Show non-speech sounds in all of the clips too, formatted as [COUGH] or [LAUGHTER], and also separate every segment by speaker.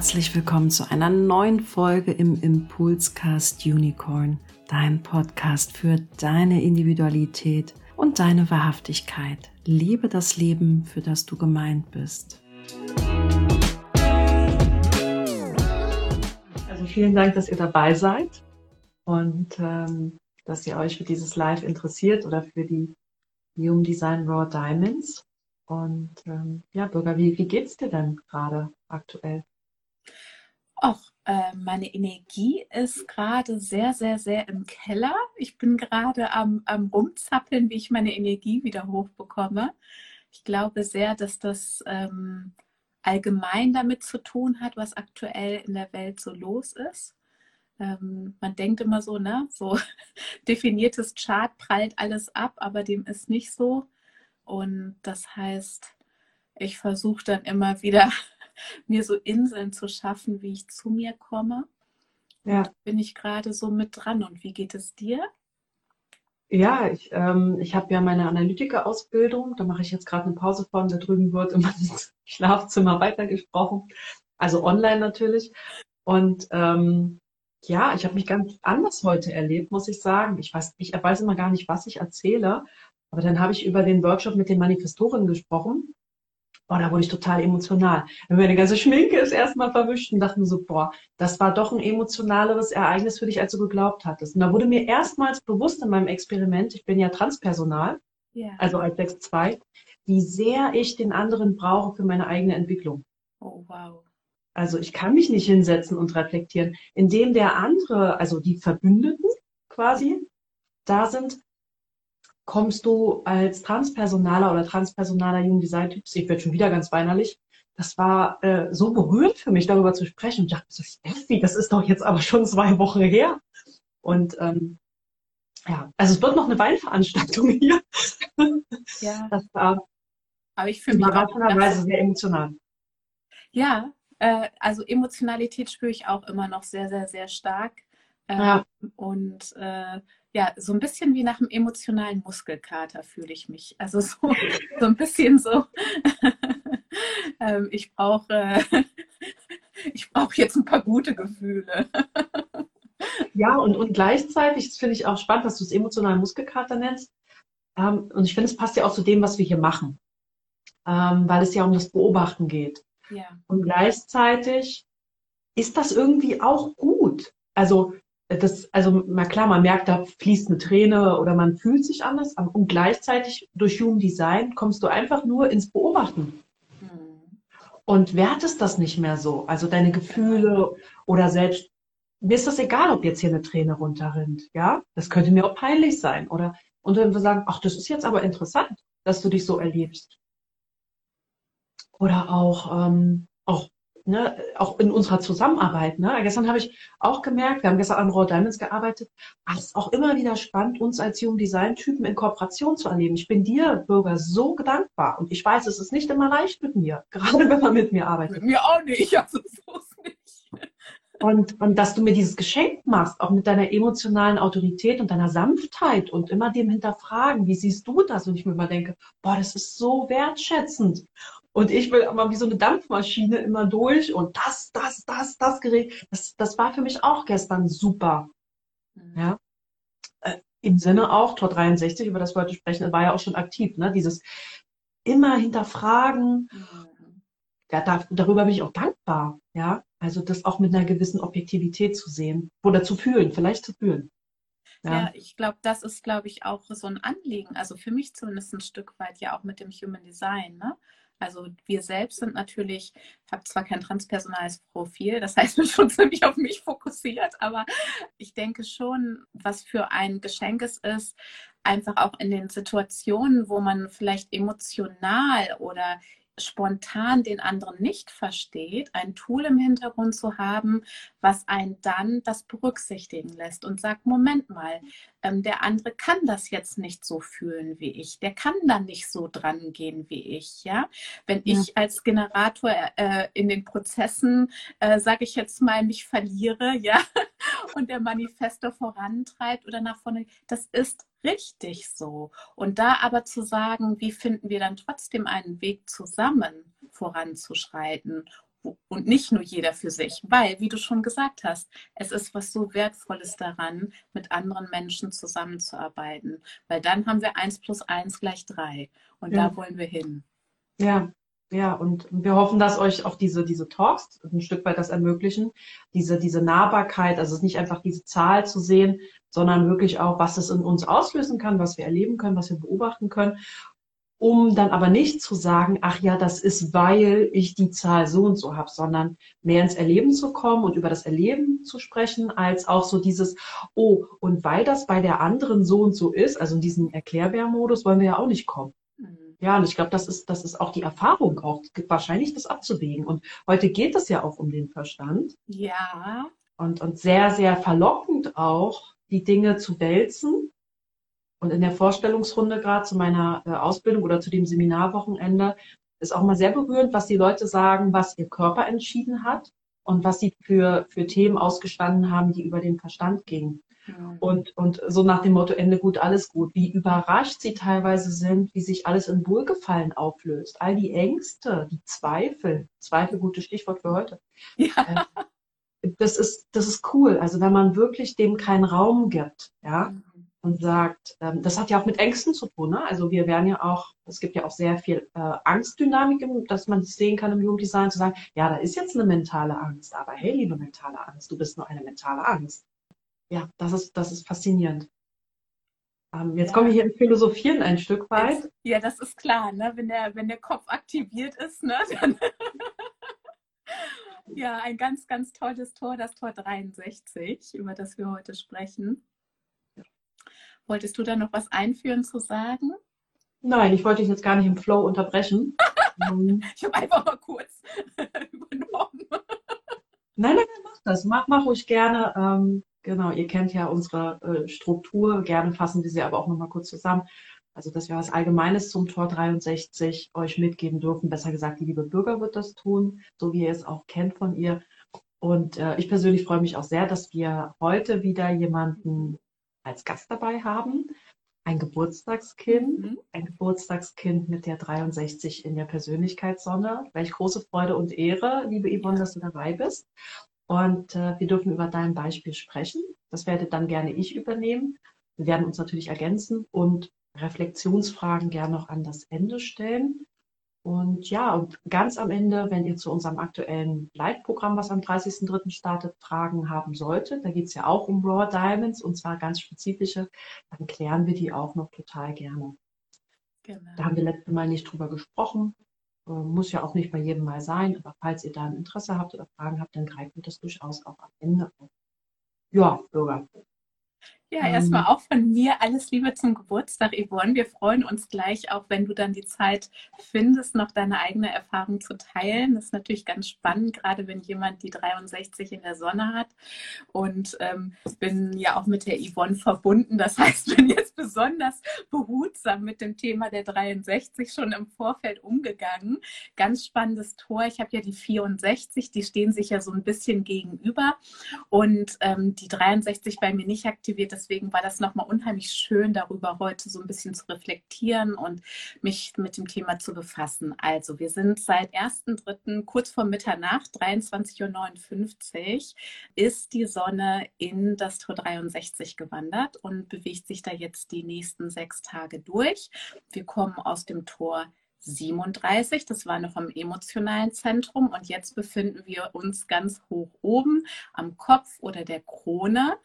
Speaker 1: herzlich willkommen zu einer neuen Folge im Impulscast Unicorn, dein Podcast für deine Individualität und deine Wahrhaftigkeit. Liebe das Leben, für das du gemeint bist. Also vielen Dank, dass ihr dabei seid und ähm, dass ihr euch für dieses Live interessiert oder für die Human Design Raw Diamonds. Und ähm, ja, Bürger, wie, wie geht's dir denn gerade aktuell?
Speaker 2: Auch äh, meine Energie ist gerade sehr, sehr, sehr im Keller. Ich bin gerade am, am Rumzappeln, wie ich meine Energie wieder hochbekomme. Ich glaube sehr, dass das ähm, allgemein damit zu tun hat, was aktuell in der Welt so los ist. Ähm, man denkt immer so, ne, so [LAUGHS] definiertes Chart prallt alles ab, aber dem ist nicht so. Und das heißt, ich versuche dann immer wieder, mir so Inseln zu schaffen, wie ich zu mir komme. Ja. bin ich gerade so mit dran. Und wie geht es dir?
Speaker 1: Ja, ich, ähm, ich habe ja meine Analytiker-Ausbildung. Da mache ich jetzt gerade eine Pause von. Da drüben wird immer [LAUGHS] ins Schlafzimmer weitergesprochen. Also online natürlich. Und ähm, ja, ich habe mich ganz anders heute erlebt, muss ich sagen. Ich weiß, ich weiß immer gar nicht, was ich erzähle. Aber dann habe ich über den Workshop mit den Manifestorinnen gesprochen. Boah, da wurde ich total emotional. Meine ganze Schminke ist erstmal verwischt und dachte mir so, boah, das war doch ein emotionaleres Ereignis für dich, als du geglaubt hattest. Und da wurde mir erstmals bewusst in meinem Experiment, ich bin ja Transpersonal, yeah. also als 6-2, wie sehr ich den anderen brauche für meine eigene Entwicklung. Oh, wow. Also ich kann mich nicht hinsetzen und reflektieren, indem der andere, also die Verbündeten quasi, da sind, kommst du als Transpersonaler oder transpersonaler Human Design Typ, ich werde schon wieder ganz weinerlich, das war äh, so berührend für mich, darüber zu sprechen. Ich dachte, so, Steffi, das ist doch jetzt aber schon zwei Wochen her. Und ähm, ja, also es wird noch eine Weinveranstaltung [LAUGHS] hier. Ja. Das war aber ich fühle mich überraschenderweise sehr emotional.
Speaker 2: Ja, äh, also Emotionalität spüre ich auch immer noch sehr, sehr, sehr stark. Äh, ja. Und äh, ja, so ein bisschen wie nach einem emotionalen Muskelkater fühle ich mich. Also so, [LAUGHS] so ein bisschen so, [LAUGHS] ähm, ich brauche [LAUGHS] ich brauche jetzt ein paar gute Gefühle.
Speaker 1: ja, und, und gleichzeitig, das finde ich auch spannend, dass du es emotionalen Muskelkater nennst. Ähm, und ich finde, es passt ja auch zu dem, was wir hier machen. Ähm, weil es ja um das Beobachten geht. Ja. Und gleichzeitig ist das irgendwie auch gut. Also das, also na klar, man merkt, da fließt eine Träne oder man fühlt sich anders, und gleichzeitig durch Human Design kommst du einfach nur ins Beobachten. Mhm. Und wertest das nicht mehr so. Also deine Gefühle oder selbst, mir ist das egal, ob jetzt hier eine Träne runterrinnt, ja? Das könnte mir auch peinlich sein. Oder, und dann wir sagen, ach, das ist jetzt aber interessant, dass du dich so erlebst. Oder auch, ähm, auch ne, auch in unserer Zusammenarbeit. Ne? Gestern habe ich auch gemerkt, wir haben gestern an Raw Diamonds gearbeitet, ach, es ist auch immer wieder spannend, uns als Human Design Typen in Kooperation zu erleben. Ich bin dir, Bürger, so gedankbar. Und ich weiß, es ist nicht immer leicht mit mir, [LAUGHS] gerade wenn man mit mir arbeitet. Mit
Speaker 2: mir auch nicht, also so ist nicht.
Speaker 1: Und, und dass du mir dieses Geschenk machst, auch mit deiner emotionalen Autorität und deiner Sanftheit und immer dem hinterfragen, wie siehst du das? Und ich mir immer denke, boah, das ist so wertschätzend. Und ich will aber wie so eine Dampfmaschine immer durch und das, das, das, das Gerät. Das, das war für mich auch gestern super. Mhm. Ja. Äh, Im Sinne auch, Tor 63, über das wir heute sprechen, war ja auch schon aktiv, ne? Dieses immer hinterfragen. Mhm. Ja, da, darüber bin ich auch dankbar. Ja. Also das auch mit einer gewissen Objektivität zu sehen oder zu fühlen, vielleicht zu fühlen.
Speaker 2: Ja, ja ich glaube, das ist, glaube ich, auch so ein Anliegen. Also für mich zumindest ein Stück weit ja auch mit dem Human Design. Ne? Also wir selbst sind natürlich, ich habe zwar kein transpersonales Profil, das heißt, [LAUGHS] ich bin schon ziemlich auf mich fokussiert, aber ich denke schon, was für ein Geschenk es ist, einfach auch in den Situationen, wo man vielleicht emotional oder spontan den anderen nicht versteht, ein Tool im Hintergrund zu haben, was einen dann das berücksichtigen lässt und sagt, Moment mal, ähm, der andere kann das jetzt nicht so fühlen wie ich, der kann da nicht so dran gehen wie ich, ja. Wenn ja. ich als Generator äh, in den Prozessen, äh, sage ich jetzt mal, mich verliere, [LAUGHS] ja, und der Manifesto vorantreibt oder nach vorne, das ist richtig so. Und da aber zu sagen, wie finden wir dann trotzdem einen Weg zusammen voranzuschreiten, und nicht nur jeder für sich, weil, wie du schon gesagt hast, es ist was so Wertvolles daran, mit anderen Menschen zusammenzuarbeiten, weil dann haben wir eins plus eins gleich drei und ja. da wollen wir hin.
Speaker 1: Ja, ja, und wir hoffen, dass euch auch diese, diese Talks ein Stück weit das ermöglichen, diese, diese Nahbarkeit, also es ist nicht einfach diese Zahl zu sehen, sondern wirklich auch, was es in uns auslösen kann, was wir erleben können, was wir beobachten können um dann aber nicht zu sagen, ach ja, das ist, weil ich die Zahl so und so habe, sondern mehr ins Erleben zu kommen und über das Erleben zu sprechen, als auch so dieses, oh, und weil das bei der anderen so und so ist, also in diesen Erklärbär-Modus wollen wir ja auch nicht kommen. Ja, und ich glaube, das ist, das ist auch die Erfahrung, auch wahrscheinlich das abzuwägen. Und heute geht es ja auch um den Verstand.
Speaker 2: Ja.
Speaker 1: Und, und sehr, sehr verlockend auch, die Dinge zu wälzen und in der Vorstellungsrunde gerade zu meiner äh, Ausbildung oder zu dem Seminarwochenende ist auch mal sehr berührend, was die Leute sagen, was ihr Körper entschieden hat und was sie für, für Themen ausgestanden haben, die über den Verstand gingen. Ja. Und, und so nach dem Motto, Ende gut, alles gut. Wie überrascht sie teilweise sind, wie sich alles in Wohlgefallen auflöst. All die Ängste, die Zweifel, Zweifel, gutes Stichwort für heute. Ja. Äh, das ist, das ist cool. Also wenn man wirklich dem keinen Raum gibt, ja, mhm und sagt, ähm, das hat ja auch mit Ängsten zu tun. Ne? Also wir werden ja auch, es gibt ja auch sehr viel äh, Angstdynamik, dass man sehen kann im Jugenddesign, zu sagen, ja, da ist jetzt eine mentale Angst, aber hey, liebe mentale Angst, du bist nur eine mentale Angst. Ja, das ist, das ist faszinierend. Ähm, jetzt ja. komme ich hier in Philosophieren ein Stück weit.
Speaker 2: Ja, das ist klar, ne? wenn, der, wenn der Kopf aktiviert ist, ne? dann [LAUGHS] ja, ein ganz, ganz tolles Tor, das Tor 63, über das wir heute sprechen. Wolltest du da noch was einführen zu sagen?
Speaker 1: Nein, ich wollte dich jetzt gar nicht im Flow unterbrechen. [LAUGHS]
Speaker 2: Ähm, ich habe einfach mal kurz [LAUGHS] übernommen.
Speaker 1: Nein, nein, mach das. Mach, mach ruhig gerne. Ähm, genau, ihr kennt ja unsere äh, Struktur. Gerne fassen wir sie aber auch nochmal kurz zusammen. Also, dass wir was Allgemeines zum Tor 63 euch mitgeben dürfen. Besser gesagt, die liebe Bürger wird das tun, so wie ihr es auch kennt von ihr. Und äh, ich persönlich freue mich auch sehr, dass wir heute wieder jemanden als Gast dabei haben. Ein Geburtstagskind, mhm. ein Geburtstagskind mit der 63 in der Persönlichkeitssonne. Welch große Freude und Ehre, liebe Yvonne, dass du dabei bist. Und äh, wir dürfen über dein Beispiel sprechen. Das werde dann gerne ich übernehmen. Wir werden uns natürlich ergänzen und Reflexionsfragen gerne noch an das Ende stellen. Und ja, und ganz am Ende, wenn ihr zu unserem aktuellen Leitprogramm, was am 30.03. startet, Fragen haben solltet, da geht es ja auch um Raw Diamonds und zwar ganz spezifische, dann klären wir die auch noch total gerne. Genau. Da haben wir letztes Mal nicht drüber gesprochen. Äh, muss ja auch nicht bei jedem Mal sein, aber falls ihr da ein Interesse habt oder Fragen habt, dann greifen wir das durchaus auch am Ende auf. Ja, Bürger,
Speaker 2: ja, erstmal ähm. auch von mir alles Liebe zum Geburtstag, Yvonne. Wir freuen uns gleich auch, wenn du dann die Zeit findest, noch deine eigene Erfahrung zu teilen. Das ist natürlich ganz spannend, gerade wenn jemand die 63 in der Sonne hat. Und ähm, bin ja auch mit der Yvonne verbunden. Das [LAUGHS] heißt, bin jetzt besonders behutsam mit dem Thema der 63 schon im Vorfeld umgegangen. Ganz spannendes Tor. Ich habe ja die 64, die stehen sich ja so ein bisschen gegenüber. Und ähm, die 63 bei mir nicht aktiviert deswegen war das nochmal unheimlich schön, darüber heute so ein bisschen zu reflektieren und mich mit dem Thema zu befassen. Also, wir sind seit 1.3. kurz vor Mitternacht, 23.59 Uhr, ist die Sonne in das Tor 63 gewandert und bewegt sich da jetzt die nächsten sechs Tage durch. Wir kommen aus dem Tor 37, das war noch am emotionalen Zentrum. Und jetzt befinden wir uns ganz hoch oben am Kopf oder der Krone.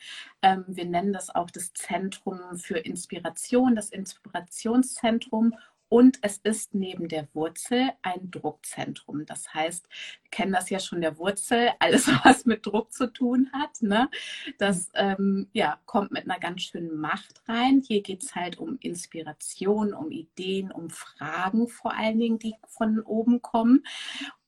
Speaker 2: Ähm, wir nennen das auch das Zentrum für Inspiration, das Inspirationszentrum und es ist neben der Wurzel ein Druckzentrum. Das heißt, wir kennen das ja schon der Wurzel, alles [LAUGHS] was mit Druck zu tun hat. Ne? Das ähm, ja, kommt mit einer ganz schönen Macht rein. Hier geht es halt um Inspiration, um Ideen, um Fragen vor allen Dingen, die von oben kommen.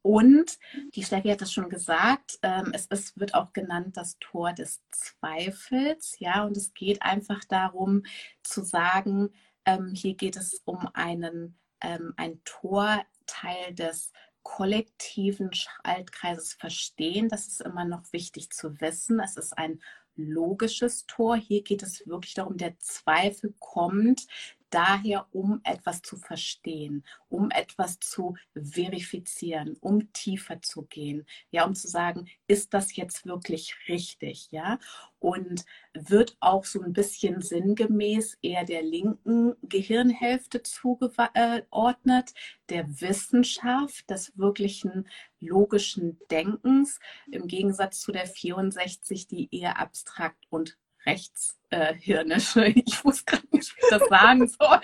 Speaker 2: Und die Steffi hat es schon gesagt, ähm, es ist, wird auch genannt das Tor des Zweifels. Ja, und es geht einfach darum zu sagen, ähm, hier geht es um einen, ähm, ein Torteil des kollektiven Schaltkreises verstehen. Das ist immer noch wichtig zu wissen. Es ist ein logisches Tor. Hier geht es wirklich darum, der Zweifel kommt daher, um etwas zu verstehen, um etwas zu verifizieren, um tiefer zu gehen, ja, um zu sagen, ist das jetzt wirklich richtig, ja? Und wird auch so ein bisschen sinngemäß eher der linken Gehirnhälfte zugeordnet, der Wissenschaft, des wirklichen logischen Denkens, im Gegensatz zu der 64, die eher abstrakt und rechtshirnische. Äh, [LAUGHS] ich wusste gerade nicht, wie ich das sagen soll.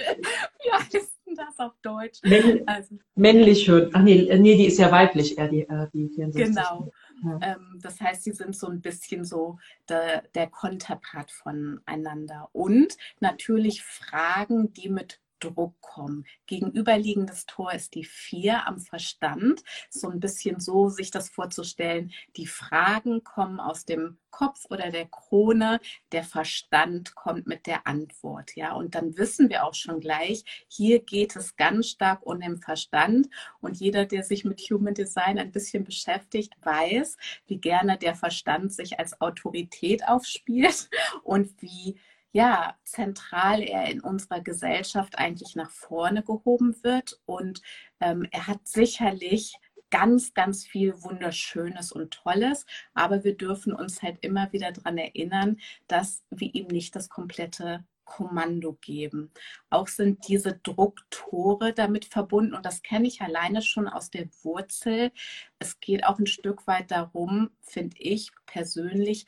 Speaker 2: Wie heißt denn das auf Deutsch?
Speaker 1: Männ also, männlich Hirn. Ach nee, äh, nee, die ist ja weiblich, eher die, äh, die
Speaker 2: 64. Genau. Ja. Ähm, das heißt, sie sind so ein bisschen so der, der Konterpart voneinander. Und natürlich Fragen, die mit Druck kommen. Gegenüberliegendes Tor ist die vier am Verstand. So ein bisschen so, sich das vorzustellen. Die Fragen kommen aus dem Kopf oder der Krone. Der Verstand kommt mit der Antwort. Ja, und dann wissen wir auch schon gleich, hier geht es ganz stark um den Verstand. Und jeder, der sich mit Human Design ein bisschen beschäftigt, weiß, wie gerne der Verstand sich als Autorität aufspielt [LAUGHS] und wie ja, zentral er in unserer Gesellschaft eigentlich nach vorne gehoben wird. Und ähm, er hat sicherlich ganz, ganz viel Wunderschönes und Tolles, aber wir dürfen uns halt immer wieder daran erinnern, dass wir ihm nicht das komplette Kommando geben. Auch sind diese Drucktore damit verbunden und das kenne ich alleine schon aus der Wurzel. Es geht auch ein Stück weit darum, finde ich persönlich,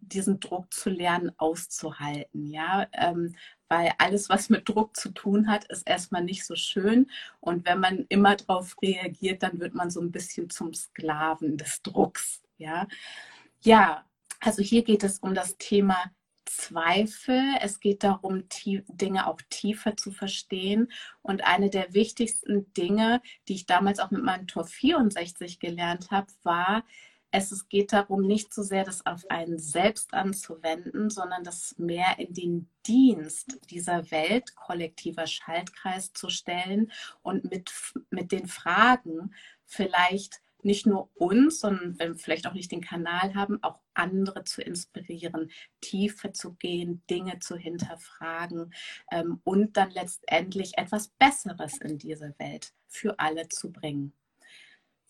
Speaker 2: diesen Druck zu lernen, auszuhalten. Ja, ähm, weil alles, was mit Druck zu tun hat, ist erstmal nicht so schön. Und wenn man immer darauf reagiert, dann wird man so ein bisschen zum Sklaven des Drucks. Ja, ja also hier geht es um das Thema Zweifel. Es geht darum, Dinge auch tiefer zu verstehen. Und eine der wichtigsten Dinge, die ich damals auch mit meinem Tor 64 gelernt habe, war, es geht darum, nicht so sehr das auf einen selbst anzuwenden, sondern das mehr in den Dienst dieser Welt, kollektiver Schaltkreis zu stellen und mit, mit den Fragen vielleicht nicht nur uns, sondern wenn wir vielleicht auch nicht den Kanal haben, auch andere zu inspirieren, tiefer zu gehen, Dinge zu hinterfragen ähm, und dann letztendlich etwas Besseres in diese Welt für alle zu bringen.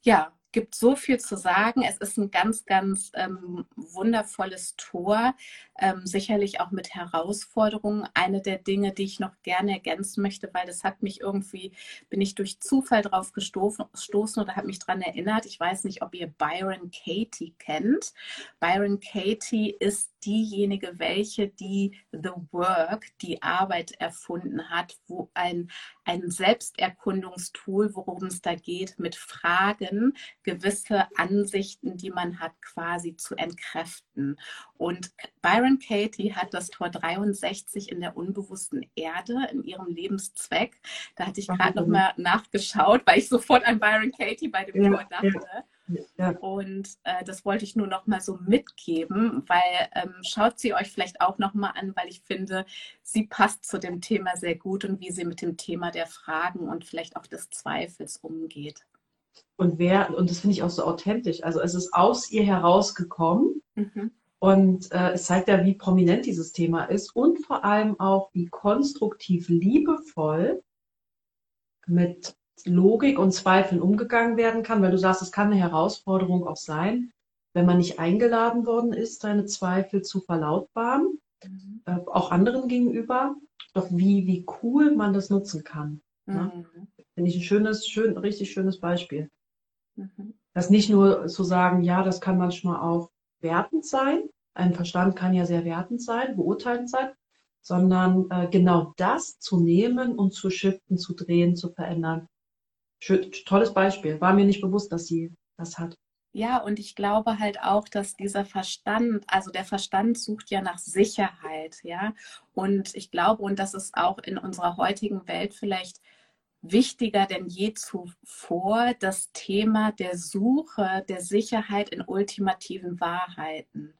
Speaker 2: Ja, gibt so viel zu sagen. Es ist ein ganz, ganz ähm, wundervolles Tor, ähm, sicherlich auch mit Herausforderungen. Eine der Dinge, die ich noch gerne ergänzen möchte, weil das hat mich irgendwie, bin ich durch Zufall drauf gestoßen oder habe mich daran erinnert. Ich weiß nicht, ob ihr Byron Katie kennt. Byron Katie ist diejenige, welche die The Work, die Arbeit erfunden hat, wo ein, ein Selbsterkundungstool, worum es da geht, mit Fragen gewisse Ansichten, die man hat, quasi zu entkräften. Und Byron Katie hat das Tor 63 in der unbewussten Erde in ihrem Lebenszweck. Da hatte ich gerade noch mal nachgeschaut, weil ich sofort an Byron Katie bei dem ja, Tor dachte. Ja. Ja. Und äh, das wollte ich nur noch mal so mitgeben, weil ähm, schaut sie euch vielleicht auch noch mal an, weil ich finde, sie passt zu dem Thema sehr gut und wie sie mit dem Thema der Fragen und vielleicht auch des Zweifels umgeht.
Speaker 1: Und wer, und das finde ich auch so authentisch, also es ist aus ihr herausgekommen mhm. und äh, es zeigt ja, wie prominent dieses Thema ist und vor allem auch, wie konstruktiv liebevoll mit Logik und Zweifeln umgegangen werden kann, weil du sagst, es kann eine Herausforderung auch sein, wenn man nicht eingeladen worden ist, seine Zweifel zu verlautbaren, mhm. äh, auch anderen gegenüber. Doch wie, wie cool man das nutzen kann. Ne? Mhm. Ne? Finde ich ein schönes, schön, richtig schönes Beispiel. Mhm. Das nicht nur zu sagen, ja, das kann manchmal auch wertend sein. Ein Verstand kann ja sehr wertend sein, beurteilend sein, sondern äh, genau das zu nehmen und zu shiften, zu drehen, zu verändern Schön, tolles Beispiel. War mir nicht bewusst, dass sie das hat.
Speaker 2: Ja, und ich glaube halt auch, dass dieser Verstand, also der Verstand sucht ja nach Sicherheit, ja. Und ich glaube, und das ist auch in unserer heutigen Welt vielleicht wichtiger denn je zuvor, das Thema der Suche der Sicherheit in ultimativen Wahrheiten.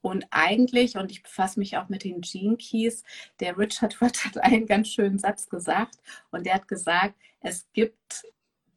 Speaker 2: Und eigentlich, und ich befasse mich auch mit den Gene Keys, der Richard [LAUGHS] Watt hat einen ganz schönen Satz gesagt und der hat gesagt, es gibt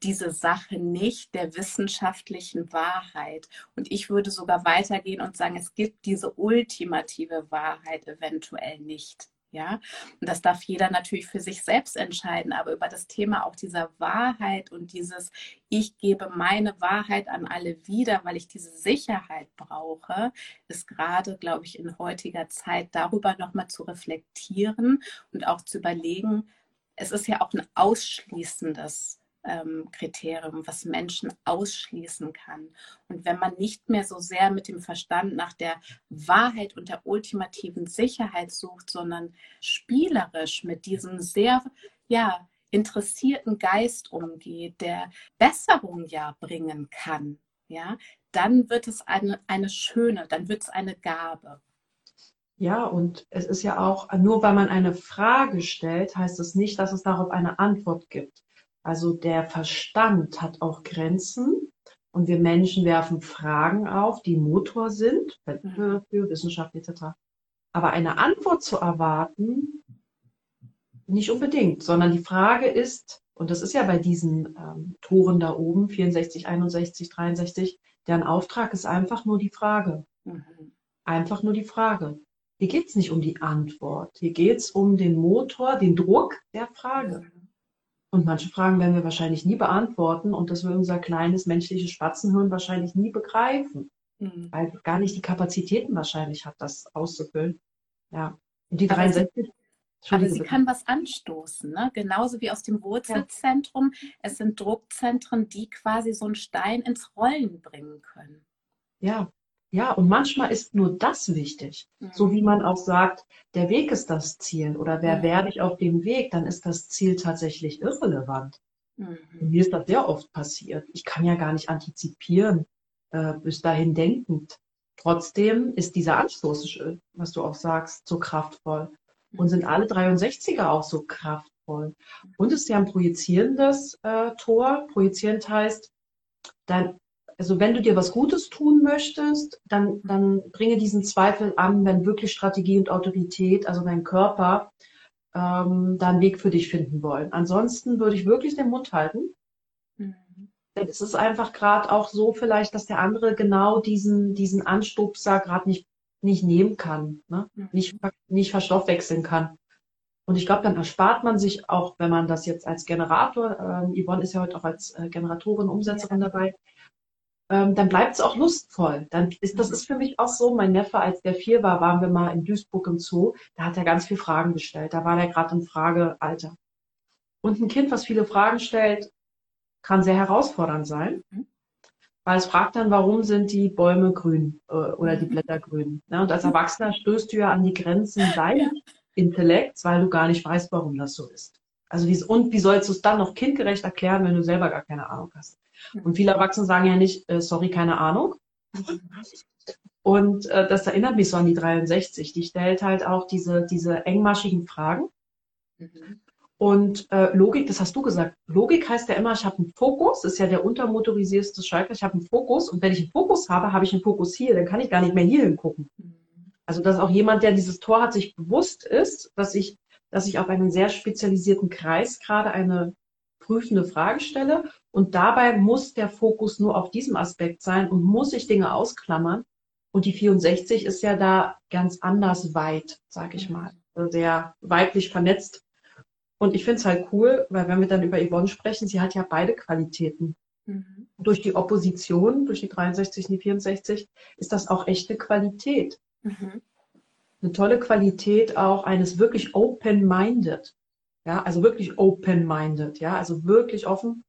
Speaker 2: diese Sache nicht der wissenschaftlichen Wahrheit. Und ich würde sogar weitergehen und sagen, es gibt diese ultimative Wahrheit eventuell nicht. Ja, und das darf jeder natürlich für sich selbst entscheiden. Aber über das Thema auch dieser Wahrheit und dieses, ich gebe meine Wahrheit an alle wieder, weil ich diese Sicherheit brauche, ist gerade, glaube ich, in heutiger Zeit darüber nochmal zu reflektieren und auch zu überlegen, es ist ja auch ein ausschließendes ähm, Kriterium, was Menschen ausschließen kann. Und wenn man nicht mehr so sehr mit dem Verstand nach der Wahrheit und der ultimativen Sicherheit sucht, sondern spielerisch mit diesem sehr, ja, interessierten Geist umgeht, der Besserung ja bringen kann, ja, dann wird es eine, eine schöne, dann wird es eine Gabe.
Speaker 1: Ja, und es ist ja auch, nur weil man eine Frage stellt, heißt es nicht, dass es darauf eine Antwort gibt. Also der Verstand hat auch Grenzen und wir Menschen werfen Fragen auf, die Motor sind für, für Wissenschaft etc. Aber eine Antwort zu erwarten, nicht unbedingt, sondern die Frage ist, und das ist ja bei diesen ähm, Toren da oben, 64, 61, 63, deren Auftrag ist einfach nur die Frage. Mhm. Einfach nur die Frage. Hier geht es nicht um die Antwort. Hier geht es um den Motor, den Druck der Frage. Mhm. Und manche Fragen werden wir wahrscheinlich nie beantworten und das will unser kleines menschliches Spatzenhirn wahrscheinlich nie begreifen, mhm. weil gar nicht die Kapazitäten wahrscheinlich hat, das auszufüllen. Ja. Und die
Speaker 2: aber 63. Sie, aber sie bitte. kann was anstoßen, ne? genauso wie aus dem Wurzelzentrum. Ja. Es sind Druckzentren, die quasi so einen Stein ins Rollen bringen können.
Speaker 1: Ja, ja, und manchmal ist nur das wichtig. Mhm. So wie man auch sagt, der Weg ist das Ziel oder wer mhm. werde ich auf dem Weg, dann ist das Ziel tatsächlich irrelevant. Mhm. Mir ist das sehr oft passiert. Ich kann ja gar nicht antizipieren, äh, bis dahin denkend. Trotzdem ist dieser Anstoß, was du auch sagst, so kraftvoll. Und sind alle 63er auch so kraftvoll. Und es ist ja ein projizierendes äh, Tor. Projizierend heißt, dein also wenn du dir was Gutes tun möchtest, dann, dann bringe diesen Zweifel an, wenn wirklich Strategie und Autorität, also dein Körper, ähm, da einen Weg für dich finden wollen. Ansonsten würde ich wirklich den Mund halten. Mhm. Denn es ist einfach gerade auch so vielleicht, dass der andere genau diesen, diesen Anstupser gerade nicht, nicht nehmen kann, ne? Mhm. nicht, nicht verstoffwechseln kann. Und ich glaube, dann erspart man sich auch, wenn man das jetzt als Generator, äh, Yvonne ist ja heute auch als äh, Generatorin, Umsetzerin ja. dabei, ähm, dann bleibt es auch lustvoll. Dann ist, das mhm. ist für mich auch so, mein Neffe, als der vier war, waren wir mal in Duisburg im Zoo, da hat er ganz viele Fragen gestellt. Da war er gerade im Fragealter. Und ein Kind, was viele Fragen stellt, kann sehr herausfordernd sein. Mhm. Weil es fragt dann, warum sind die Bäume grün äh, oder die mhm. Blätter grün. Ja, und als Erwachsener stößt du ja an die Grenzen [LAUGHS] deines Intellekts, weil du gar nicht weißt, warum das so ist. Also wie, und wie sollst du es dann noch kindgerecht erklären, wenn du selber gar keine Ahnung hast? Und viele Erwachsene sagen ja nicht, äh, sorry, keine Ahnung. Und äh, das erinnert mich so an die 63. Die stellt halt auch diese, diese engmaschigen Fragen. Mhm. Und äh, Logik, das hast du gesagt. Logik heißt ja immer, ich habe einen Fokus, ist ja der untermotorisierste Schalter. Ich habe einen Fokus und wenn ich einen Fokus habe, habe ich einen Fokus hier, dann kann ich gar nicht mehr hier hingucken. Also dass auch jemand, der dieses Tor hat, sich bewusst ist, dass ich, dass ich auf einen sehr spezialisierten Kreis gerade eine prüfende Frage stelle und dabei muss der Fokus nur auf diesem Aspekt sein und muss ich Dinge ausklammern. Und die 64 ist ja da ganz anders weit, sag ich mal, sehr weiblich vernetzt. Und ich finde es halt cool, weil wenn wir dann über Yvonne sprechen, sie hat ja beide Qualitäten. Mhm. Durch die Opposition, durch die 63 und die 64, ist das auch echte Qualität. Mhm. Eine tolle Qualität auch eines wirklich open-minded. Ja, also wirklich open-minded, ja, also wirklich offen,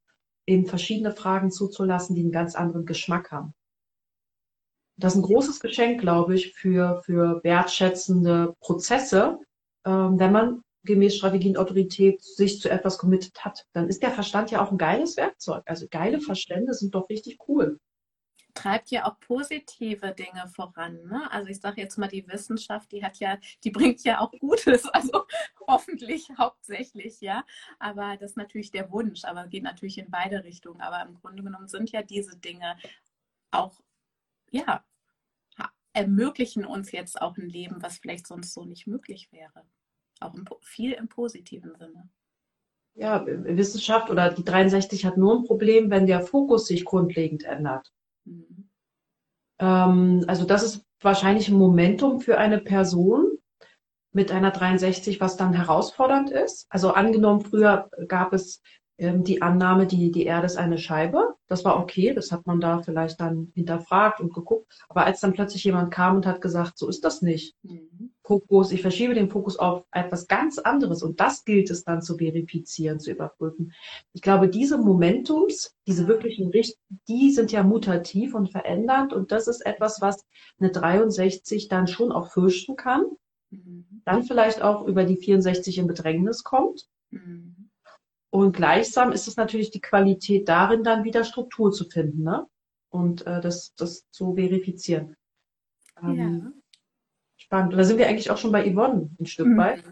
Speaker 1: eben verschiedene Fragen zuzulassen, die einen ganz anderen Geschmack haben. Das ist ein großes Geschenk, glaube ich, für, für wertschätzende Prozesse, ähm, wenn man gemäß Strategie und Autorität sich zu etwas committed hat. Dann ist der Verstand ja auch ein geiles Werkzeug. Also geile Verstände sind doch richtig cool
Speaker 2: treibt ja auch positive Dinge voran. Ne? Also ich sage jetzt mal, die Wissenschaft, die hat ja, die bringt ja auch Gutes, [LAUGHS] also hoffentlich hauptsächlich, ja. Aber das ist natürlich der Wunsch, aber geht natürlich in beide Richtungen. Aber im Grunde genommen sind ja diese Dinge auch, ja, ermöglichen uns jetzt auch ein Leben, was vielleicht sonst so nicht möglich wäre. Auch im, viel im positiven Sinne.
Speaker 1: Ja, Wissenschaft oder die 63 hat nur ein Problem, wenn der Fokus sich grundlegend ändert. Ähm, also das ist wahrscheinlich ein Momentum für eine Person, mit einer 63, was dann herausfordernd ist. Also angenommen, früher gab es ähm, die Annahme, die, die Erde ist eine Scheibe. Das war okay, das hat man da vielleicht dann hinterfragt und geguckt. Aber als dann plötzlich jemand kam und hat gesagt, so ist das nicht. Mhm. Fokus, ich verschiebe den Fokus auf etwas ganz anderes und das gilt es dann zu verifizieren, zu überprüfen. Ich glaube, diese Momentums, diese wirklichen Richt, die sind ja mutativ und verändernd und das ist etwas, was eine 63 dann schon auch fürchten kann. Mhm. Dann vielleicht auch über die 64 in Bedrängnis kommt. Mhm und gleichsam ist es natürlich die Qualität darin, dann wieder Struktur zu finden ne? und äh, das, das zu verifizieren. Ähm, ja. Spannend. Und da sind wir eigentlich auch schon bei Yvonne ein Stück mhm. weit.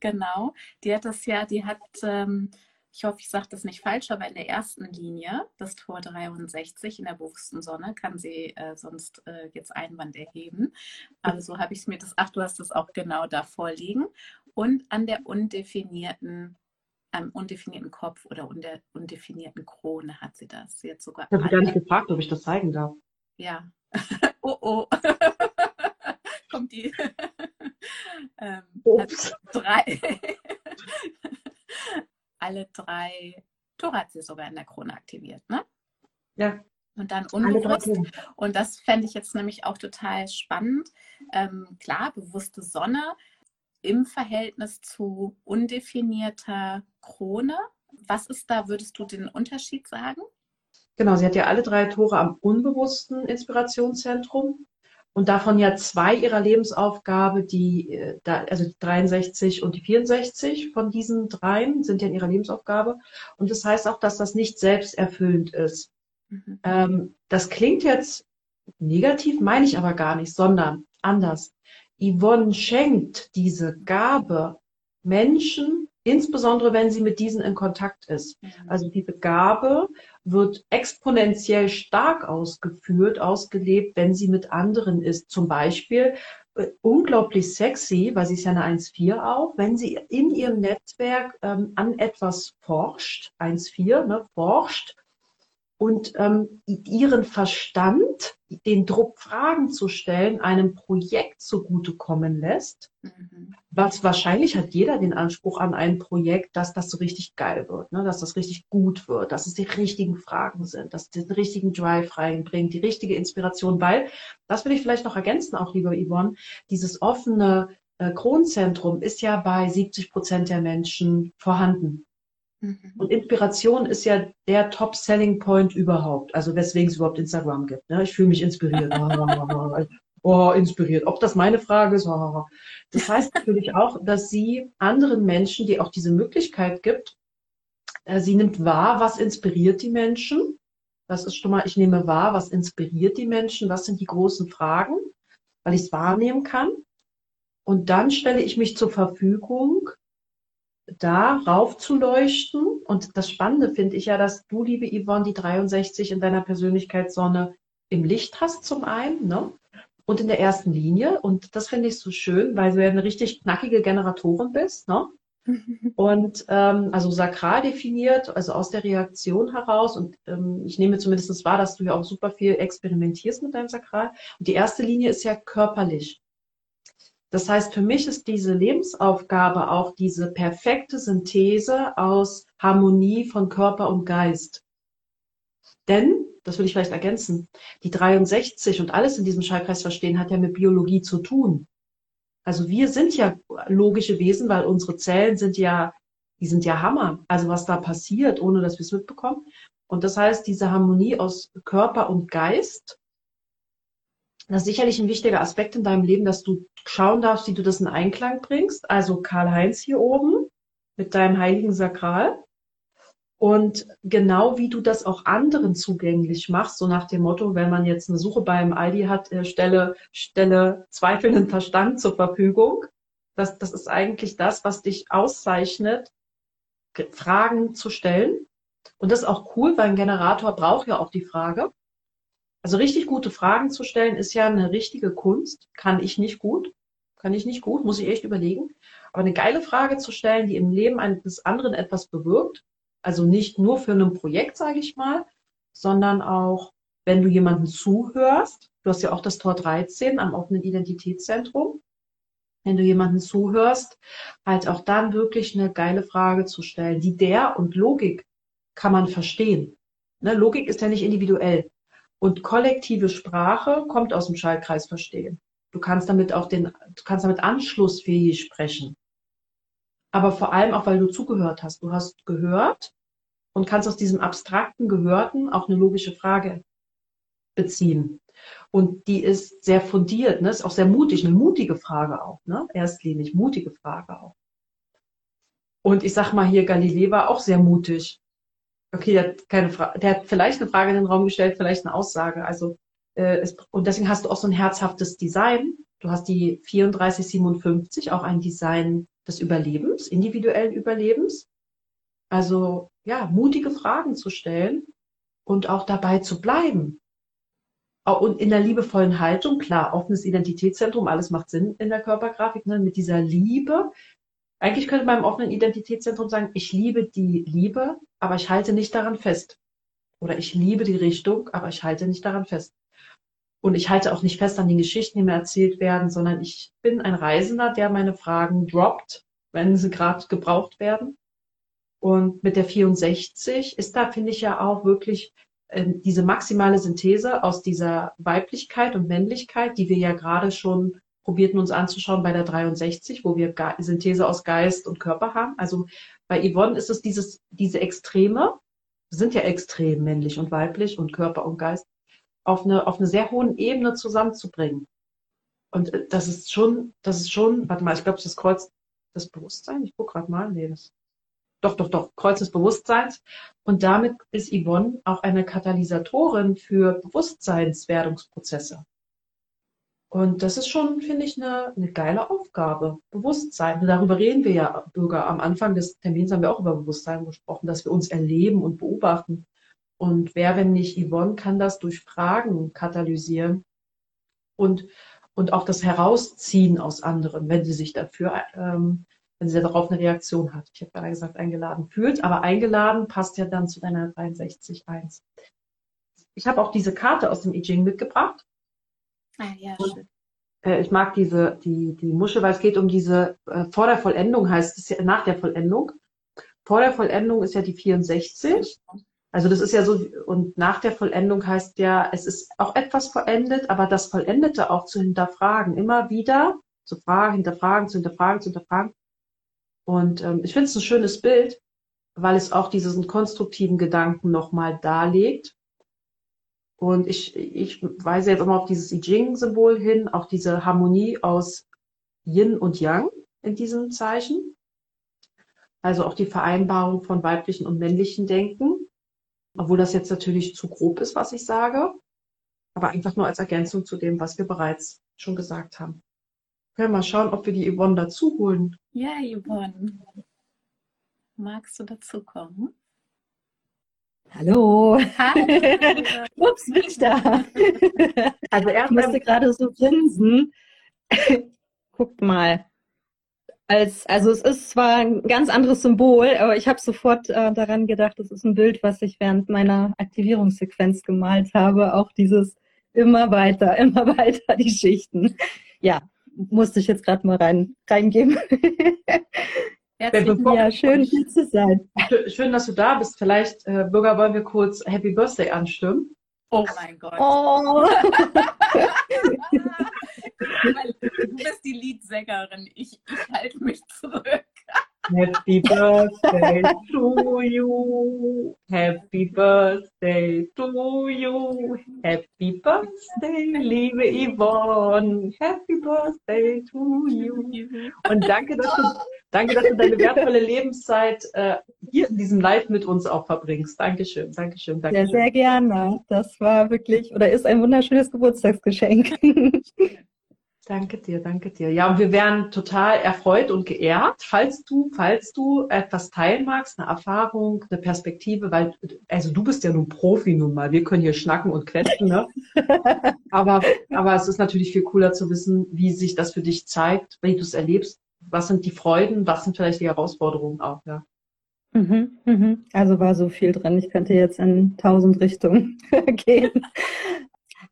Speaker 2: Genau. Die hat das ja, die hat, ähm, ich hoffe, ich sage das nicht falsch, aber in der ersten Linie, das Tor 63 in der bewussten Sonne, kann sie äh, sonst äh, jetzt Einwand erheben. Aber so habe ich es mir das, ach, du hast es auch genau da vorliegen. Und an der undefinierten einem undefinierten Kopf oder unter undefinierten Krone hat sie das. Sie hat sogar.
Speaker 1: Ich habe gar nicht gefragt, ob ich das zeigen darf.
Speaker 2: Ja. [LAUGHS] oh oh. [LAUGHS] Kommt die. [LAUGHS] ähm, Ups. drei. [LAUGHS] alle drei Tore hat sie sogar in der Krone aktiviert, ne?
Speaker 1: Ja.
Speaker 2: Und dann unbewusst. Und das fände ich jetzt nämlich auch total spannend. Ähm, klar, bewusste Sonne im Verhältnis zu undefinierter Krone. Was ist da, würdest du den Unterschied sagen?
Speaker 1: Genau, sie hat ja alle drei Tore am unbewussten Inspirationszentrum und davon ja zwei ihrer Lebensaufgabe, die, äh, also die 63 und die 64 von diesen dreien sind ja in ihrer Lebensaufgabe. Und das heißt auch, dass das nicht selbsterfüllend ist. Mhm. Ähm, das klingt jetzt negativ, meine ich aber gar nicht, sondern anders. Yvonne schenkt diese Gabe Menschen, insbesondere wenn sie mit diesen in Kontakt ist. Mhm. Also diese Gabe wird exponentiell stark ausgeführt, ausgelebt, wenn sie mit anderen ist. Zum Beispiel äh, unglaublich sexy, weil sie ist ja eine 1,4 auch, wenn sie in ihrem Netzwerk ähm, an etwas forscht, 1,4, ne, forscht und ähm, ihren Verstand, den Druck, Fragen zu stellen, einem Projekt zugutekommen lässt. Mhm. Was wahrscheinlich hat jeder den Anspruch an ein Projekt, dass das so richtig geil wird, ne? dass das richtig gut wird, dass es die richtigen Fragen sind, dass es den richtigen Drive reinbringt, die richtige Inspiration, weil, das will ich vielleicht noch ergänzen, auch lieber Yvonne, dieses offene äh, Kronzentrum ist ja bei 70 Prozent der Menschen vorhanden. Mhm. Und Inspiration ist ja der Top-Selling-Point überhaupt. Also weswegen es überhaupt Instagram gibt. Ne? Ich fühle mich inspiriert. [LAUGHS] [LAUGHS] oh, inspiriert. Ob das meine Frage ist? [LAUGHS] Das heißt natürlich auch, dass sie anderen Menschen, die auch diese Möglichkeit gibt, äh, sie nimmt wahr, was inspiriert die Menschen. Das ist schon mal, ich nehme wahr, was inspiriert die Menschen, was sind die großen Fragen, weil ich es wahrnehmen kann. Und dann stelle ich mich zur Verfügung, da raufzuleuchten. Und das Spannende finde ich ja, dass du, liebe Yvonne, die 63 in deiner Persönlichkeitssonne im Licht hast zum einen, ne? Und in der ersten Linie. Und das finde ich so schön, weil du ja eine richtig knackige Generatorin bist, ne? [LAUGHS] Und ähm, also sakral definiert, also aus der Reaktion heraus. Und ähm, ich nehme zumindest wahr, dass du ja auch super viel experimentierst mit deinem Sakral. Und die erste Linie ist ja körperlich. Das heißt, für mich ist diese Lebensaufgabe auch diese perfekte Synthese aus Harmonie von Körper und Geist. Denn, das will ich vielleicht ergänzen, die 63 und alles in diesem Schallkreis verstehen hat ja mit Biologie zu tun. Also wir sind ja logische Wesen, weil unsere Zellen sind ja, die sind ja Hammer. Also was da passiert, ohne dass wir es mitbekommen. Und das heißt, diese Harmonie aus Körper und Geist das ist sicherlich ein wichtiger Aspekt in deinem Leben, dass du schauen darfst, wie du das in Einklang bringst. Also Karl-Heinz hier oben mit deinem heiligen Sakral. Und genau wie du das auch anderen zugänglich machst, so nach dem Motto, wenn man jetzt eine Suche beim Aldi hat, äh, stelle, stelle zweifelnden Verstand zur Verfügung. Das, das ist eigentlich das, was dich auszeichnet, Fragen zu stellen. Und das ist auch cool, weil ein Generator braucht ja auch die Frage. Also richtig gute Fragen zu stellen ist ja eine richtige Kunst. Kann ich nicht gut. Kann ich nicht gut, muss ich echt überlegen. Aber eine geile Frage zu stellen, die im Leben eines anderen etwas bewirkt, also nicht nur für ein Projekt, sage ich mal, sondern auch, wenn du jemanden zuhörst. Du hast ja auch das Tor 13 am offenen Identitätszentrum. wenn du jemanden zuhörst, halt auch dann wirklich eine geile Frage zu stellen, die der und Logik kann man verstehen. Ne, Logik ist ja nicht individuell. Und kollektive Sprache kommt aus dem Schaltkreis verstehen. Du kannst damit auch den, du kannst damit anschlussfähig sprechen. Aber vor allem auch, weil du zugehört hast. Du hast gehört und kannst aus diesem abstrakten Gehörten auch eine logische Frage beziehen. Und die ist sehr fundiert, ne? ist auch sehr mutig, eine mutige Frage auch, ne? Erstlinig, mutige Frage auch. Und ich sag mal hier, Galilei war auch sehr mutig. Okay, der hat keine der hat vielleicht eine Frage in den Raum gestellt, vielleicht eine Aussage. Also äh, es, und deswegen hast du auch so ein herzhaftes Design. Du hast die 3457, auch ein Design des Überlebens, individuellen Überlebens. Also ja, mutige Fragen zu stellen und auch dabei zu bleiben und in der liebevollen Haltung, klar, offenes Identitätszentrum, alles macht Sinn in der Körpergrafik, ne, mit dieser Liebe. Eigentlich könnte man im offenen Identitätszentrum sagen, ich liebe die Liebe, aber ich halte nicht daran fest. Oder ich liebe die Richtung, aber ich halte nicht daran fest. Und ich halte auch nicht fest an den Geschichten, die mir erzählt werden, sondern ich bin ein Reisender, der meine Fragen droppt, wenn sie gerade gebraucht werden. Und mit der 64 ist da, finde ich ja auch wirklich ähm, diese maximale Synthese aus dieser Weiblichkeit und Männlichkeit, die wir ja gerade schon probierten uns anzuschauen bei der 63, wo wir Ge Synthese aus Geist und Körper haben. Also bei Yvonne ist es dieses, diese Extreme, sind ja extrem männlich und weiblich und Körper und Geist, auf eine, auf eine sehr hohen Ebene zusammenzubringen. Und äh, das ist schon, das ist schon, warte mal, ich glaube, das Kreuz das Bewusstsein, ich gucke gerade mal, nee, das doch, doch, doch, Kreuz des Bewusstseins. Und damit ist Yvonne auch eine Katalysatorin für Bewusstseinswerdungsprozesse. Und das ist schon, finde ich, eine, eine geile Aufgabe. Bewusstsein. Darüber reden wir ja, Bürger. Am Anfang des Termins haben wir auch über Bewusstsein gesprochen, dass wir uns erleben und beobachten. Und wer, wenn nicht Yvonne, kann das durch Fragen katalysieren und, und auch das Herausziehen aus anderen, wenn sie sich dafür ähm, wenn sie darauf eine Reaktion hat. Ich habe gerade gesagt, eingeladen fühlt, aber eingeladen passt ja dann zu deiner 63.1. Ich habe auch diese Karte aus dem I Ching mitgebracht. Ah, ja, schön. Äh, ich mag diese, die, die Muschel, weil es geht um diese, äh, vor der Vollendung heißt es ja, nach der Vollendung. Vor der Vollendung ist ja die 64. Also das ist ja so, und nach der Vollendung heißt ja, es ist auch etwas vollendet, aber das Vollendete auch zu hinterfragen, immer wieder zu fragen, hinterfragen, zu hinterfragen, zu hinterfragen. Und ähm, ich finde es ein schönes Bild, weil es auch diesen konstruktiven Gedanken nochmal darlegt. Und ich, ich weise jetzt immer auf dieses I Ching-Symbol hin, auch diese Harmonie aus Yin und Yang in diesem Zeichen. Also auch die Vereinbarung von weiblichen und männlichen Denken. Obwohl das jetzt natürlich zu grob ist, was ich sage. Aber einfach nur als Ergänzung zu dem, was wir bereits schon gesagt haben. Können wir mal schauen, ob wir die Yvonne dazu holen.
Speaker 2: Ja, Yvonne. Magst du dazu kommen?
Speaker 3: Hallo. Hallo. [LAUGHS] Ups, bin ich da. Also er musste gerade so grinsen. [LAUGHS] Guckt mal. Als, also es ist zwar ein ganz anderes Symbol, aber ich habe sofort äh, daran gedacht, das ist ein Bild, was ich während meiner Aktivierungssequenz gemalt habe. Auch dieses immer weiter, [LAUGHS] immer weiter die Schichten. Ja, musste ich jetzt gerade mal rein, reingeben.
Speaker 1: Ja, schön hier zu sein. Schön, dass du da bist. Vielleicht, äh, Bürger, wollen wir kurz Happy Birthday anstimmen.
Speaker 2: Oh mein Gott. [LAUGHS] [LAUGHS] Oh. du bist die Liedsängerin. Ich, ich halte mich zurück.
Speaker 1: Happy Birthday to you. Happy Birthday to you. Happy Birthday, liebe Yvonne. Happy Birthday to you. Und danke, dass du, danke, dass du deine wertvolle Lebenszeit äh, hier in diesem Live mit uns auch verbringst. Dankeschön, Dankeschön, Dankeschön.
Speaker 3: Sehr, sehr gerne. Das war wirklich oder ist ein wunderschönes Geburtstagsgeschenk. [LAUGHS]
Speaker 1: Danke dir, danke dir. Ja, und wir wären total erfreut und geehrt, falls du, falls du etwas teilen magst, eine Erfahrung, eine Perspektive, weil, also du bist ja nun Profi nun mal. Wir können hier schnacken und quetschen, ne? [LAUGHS] aber, aber es ist natürlich viel cooler zu wissen, wie sich das für dich zeigt, wie du es erlebst. Was sind die Freuden? Was sind vielleicht die Herausforderungen auch, ja?
Speaker 3: Mhm, mhm. Also war so viel drin. Ich könnte jetzt in tausend Richtungen [LAUGHS] gehen.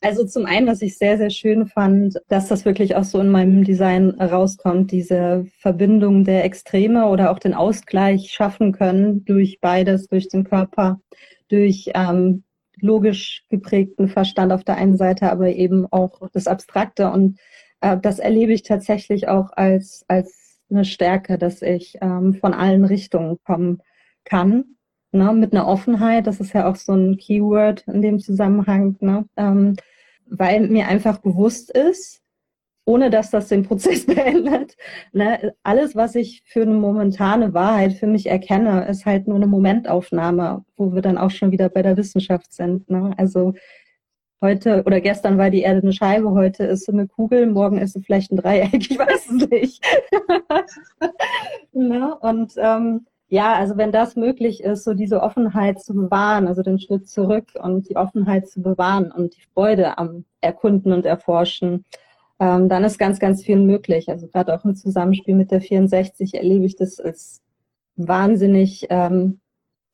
Speaker 3: Also zum einen, was ich sehr, sehr schön fand, dass das wirklich auch so in meinem Design rauskommt, diese Verbindung der Extreme oder auch den Ausgleich schaffen können durch beides, durch den Körper, durch ähm, logisch geprägten Verstand auf der einen Seite, aber eben auch das Abstrakte. Und äh, das erlebe ich tatsächlich auch als, als eine Stärke, dass ich ähm, von allen Richtungen kommen kann. Ne, mit einer Offenheit, das ist ja auch so ein Keyword in dem Zusammenhang, ne, ähm, weil mir einfach bewusst ist, ohne dass das den Prozess [LAUGHS] beendet. Ne? Alles, was ich für eine momentane Wahrheit für mich erkenne, ist halt nur eine Momentaufnahme, wo wir dann auch schon wieder bei der Wissenschaft sind. Ne? Also heute oder gestern war die Erde eine Scheibe, heute ist sie eine Kugel, morgen ist sie vielleicht ein Dreieck, [LAUGHS] ich weiß es nicht. [LAUGHS] ne? Und ähm, ja, also wenn das möglich ist, so diese Offenheit zu bewahren, also den Schritt zurück und die Offenheit zu bewahren und die Freude am Erkunden und Erforschen, ähm, dann ist ganz, ganz viel möglich. Also gerade auch im Zusammenspiel mit der 64 erlebe ich das als wahnsinnig ähm,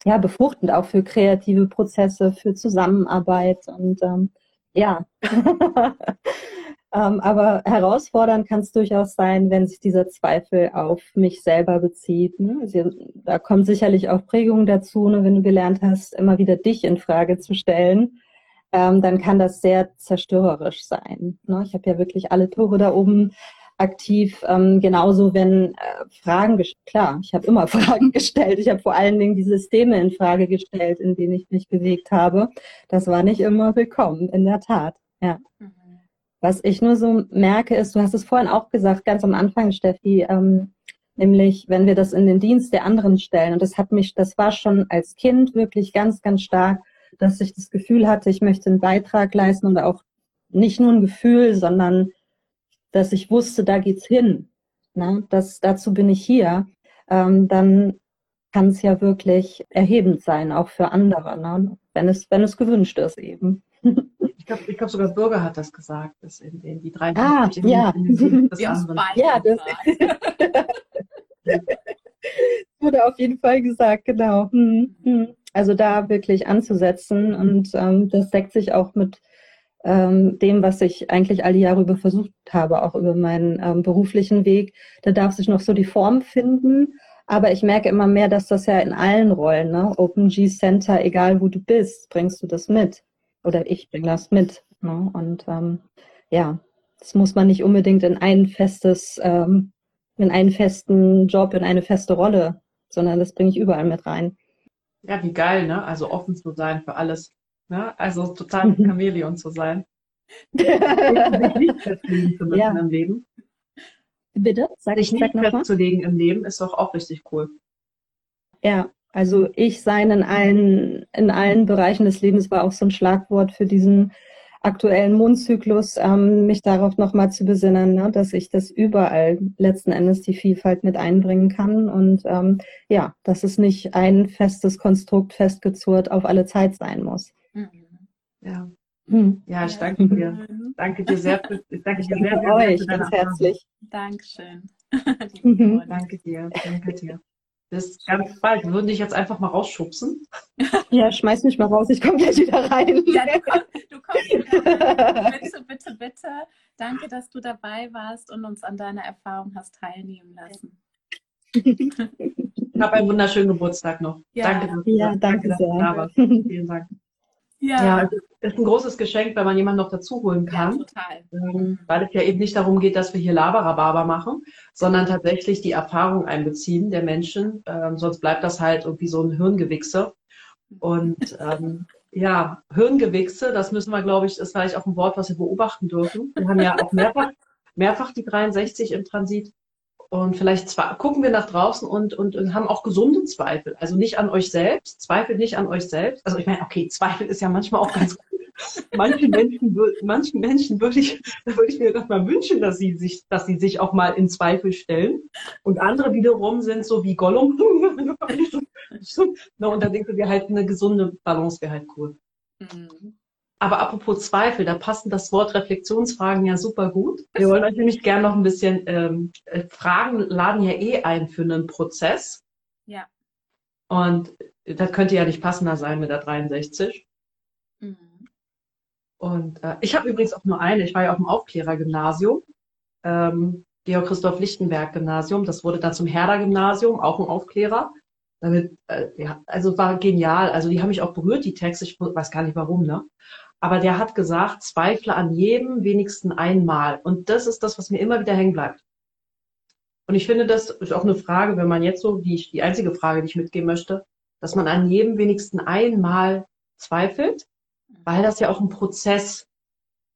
Speaker 3: ja, befruchtend, auch für kreative Prozesse, für Zusammenarbeit und ähm, ja. [LAUGHS] ähm, aber herausfordernd kann es durchaus sein, wenn sich dieser Zweifel auf mich selber bezieht. Ne? Also, da kommt sicherlich auch Prägung dazu, ne? wenn du gelernt hast, immer wieder dich in Frage zu stellen ähm, dann kann das sehr zerstörerisch sein. Ne? Ich habe ja wirklich alle Tore da oben aktiv. Ähm, genauso, wenn äh, Fragen, klar, ich habe immer [LAUGHS] Fragen gestellt. Ich habe vor allen Dingen die Systeme in Frage gestellt, in denen ich mich bewegt habe. Das war nicht immer willkommen, in der Tat. Ja. Mhm. Was ich nur so merke, ist, du hast es vorhin auch gesagt, ganz am Anfang, Steffi, ähm, nämlich wenn wir das in den Dienst der anderen stellen. Und das hat mich, das war schon als Kind wirklich ganz, ganz stark dass ich das Gefühl hatte, ich möchte einen Beitrag leisten und auch nicht nur ein Gefühl, sondern dass ich wusste, da geht's hin. Ne? Das, dazu bin ich hier. Ähm, dann kann es ja wirklich erhebend sein, auch für andere, ne? wenn, es, wenn es gewünscht ist eben.
Speaker 1: Ich glaube, ich glaub, sogar Bürger hat das gesagt, dass in, in die drei
Speaker 3: ah, ja. In
Speaker 2: das ja, das [LAUGHS]
Speaker 3: wurde auf jeden Fall gesagt, genau. Hm, hm. Also da wirklich anzusetzen und ähm, das deckt sich auch mit ähm, dem, was ich eigentlich all die Jahre über versucht habe, auch über meinen ähm, beruflichen Weg. Da darf sich noch so die Form finden, aber ich merke immer mehr, dass das ja in allen Rollen, ne? OpenG Center, egal wo du bist, bringst du das mit. Oder ich bringe das mit. Ne? Und ähm, ja, das muss man nicht unbedingt in ein festes, ähm, in einen festen Job, in eine feste Rolle, sondern das bringe ich überall mit rein.
Speaker 1: Ja, wie geil, ne? Also offen zu sein für alles. Ne? Also total ein Chamäleon zu sein. [LAUGHS] nicht festlegen zu müssen ja. im Leben.
Speaker 3: Bitte?
Speaker 1: Sag, sich nicht festzulegen im Leben ist doch auch richtig cool.
Speaker 3: Ja, also ich sein in allen, in allen Bereichen des Lebens war auch so ein Schlagwort für diesen aktuellen Mondzyklus, ähm, mich darauf nochmal zu besinnen, ne, dass ich das überall letzten Endes die Vielfalt mit einbringen kann und ähm, ja, dass es nicht ein festes Konstrukt festgezurrt auf alle Zeit sein muss.
Speaker 1: Mhm. Ja. Hm. Ja, ich danke dir. Danke dir sehr für, ich danke dir sehr, sehr,
Speaker 3: euch, ganz herzlich.
Speaker 2: Dankeschön. [LAUGHS]
Speaker 1: danke dir, danke dir. Bis ganz bald. Wir würden dich jetzt einfach mal rausschubsen. [LAUGHS]
Speaker 3: Ja, schmeiß mich mal raus, ich komme gleich wieder rein. [LAUGHS]
Speaker 2: Ja, du, komm, du kommst wieder [LAUGHS] Bitte, bitte, bitte. Danke, dass du dabei warst und uns an deiner Erfahrung hast teilnehmen lassen.
Speaker 1: Ich habe einen wunderschönen Geburtstag noch.
Speaker 3: Ja, danke, ja, danke, danke sehr.
Speaker 1: Vielen Dank. Ja. ja, es ist ein großes Geschenk, wenn man jemanden noch dazu holen kann. Ja, total. Ähm, weil es ja eben nicht darum geht, dass wir hier Laberababa machen, sondern tatsächlich die Erfahrung einbeziehen der Menschen. Ähm, sonst bleibt das halt irgendwie so ein Hirngewichse. Und ähm, ja, Hirngewichse, das müssen wir, glaube ich, ist vielleicht auch ein Wort, was wir beobachten dürfen. Wir haben ja auch mehrfach, mehrfach die 63 im Transit. Und vielleicht gucken wir nach draußen und, und, und haben auch gesunde Zweifel. Also nicht an euch selbst, Zweifel nicht an euch selbst. Also ich meine, okay, Zweifel ist ja manchmal auch ganz gut. Manche Menschen, manchen Menschen würde ich, da ich mir doch mal wünschen, dass sie sich, dass sie sich auch mal in Zweifel stellen. Und andere wiederum sind so wie Gollum. [LAUGHS] und da denken wir halt, eine gesunde Balance wäre halt cool. Mhm. Aber apropos Zweifel, da passen das Wort Reflexionsfragen ja super gut. Wir wollen euch nämlich gerne noch ein bisschen ähm, äh, Fragen laden ja eh ein für einen Prozess.
Speaker 2: Ja.
Speaker 1: Und das könnte ja nicht passender sein mit der 63. Mhm. Und äh, ich habe übrigens auch nur eine. Ich war ja auf dem Aufklärergymnasium, ähm, Georg Christoph Lichtenberg Gymnasium. Das wurde dann zum Herder Gymnasium, auch ein Aufklärer. Damit, äh, ja, also war genial. Also die haben mich auch berührt, die Texte. Ich weiß gar nicht warum, ne? Aber der hat gesagt, zweifle an jedem wenigsten einmal. Und das ist das, was mir immer wieder hängen bleibt. Und ich finde, das ist auch eine Frage, wenn man jetzt so, die, ich, die einzige Frage, die ich mitgeben möchte, dass man an jedem wenigsten einmal zweifelt, weil das ja auch ein Prozess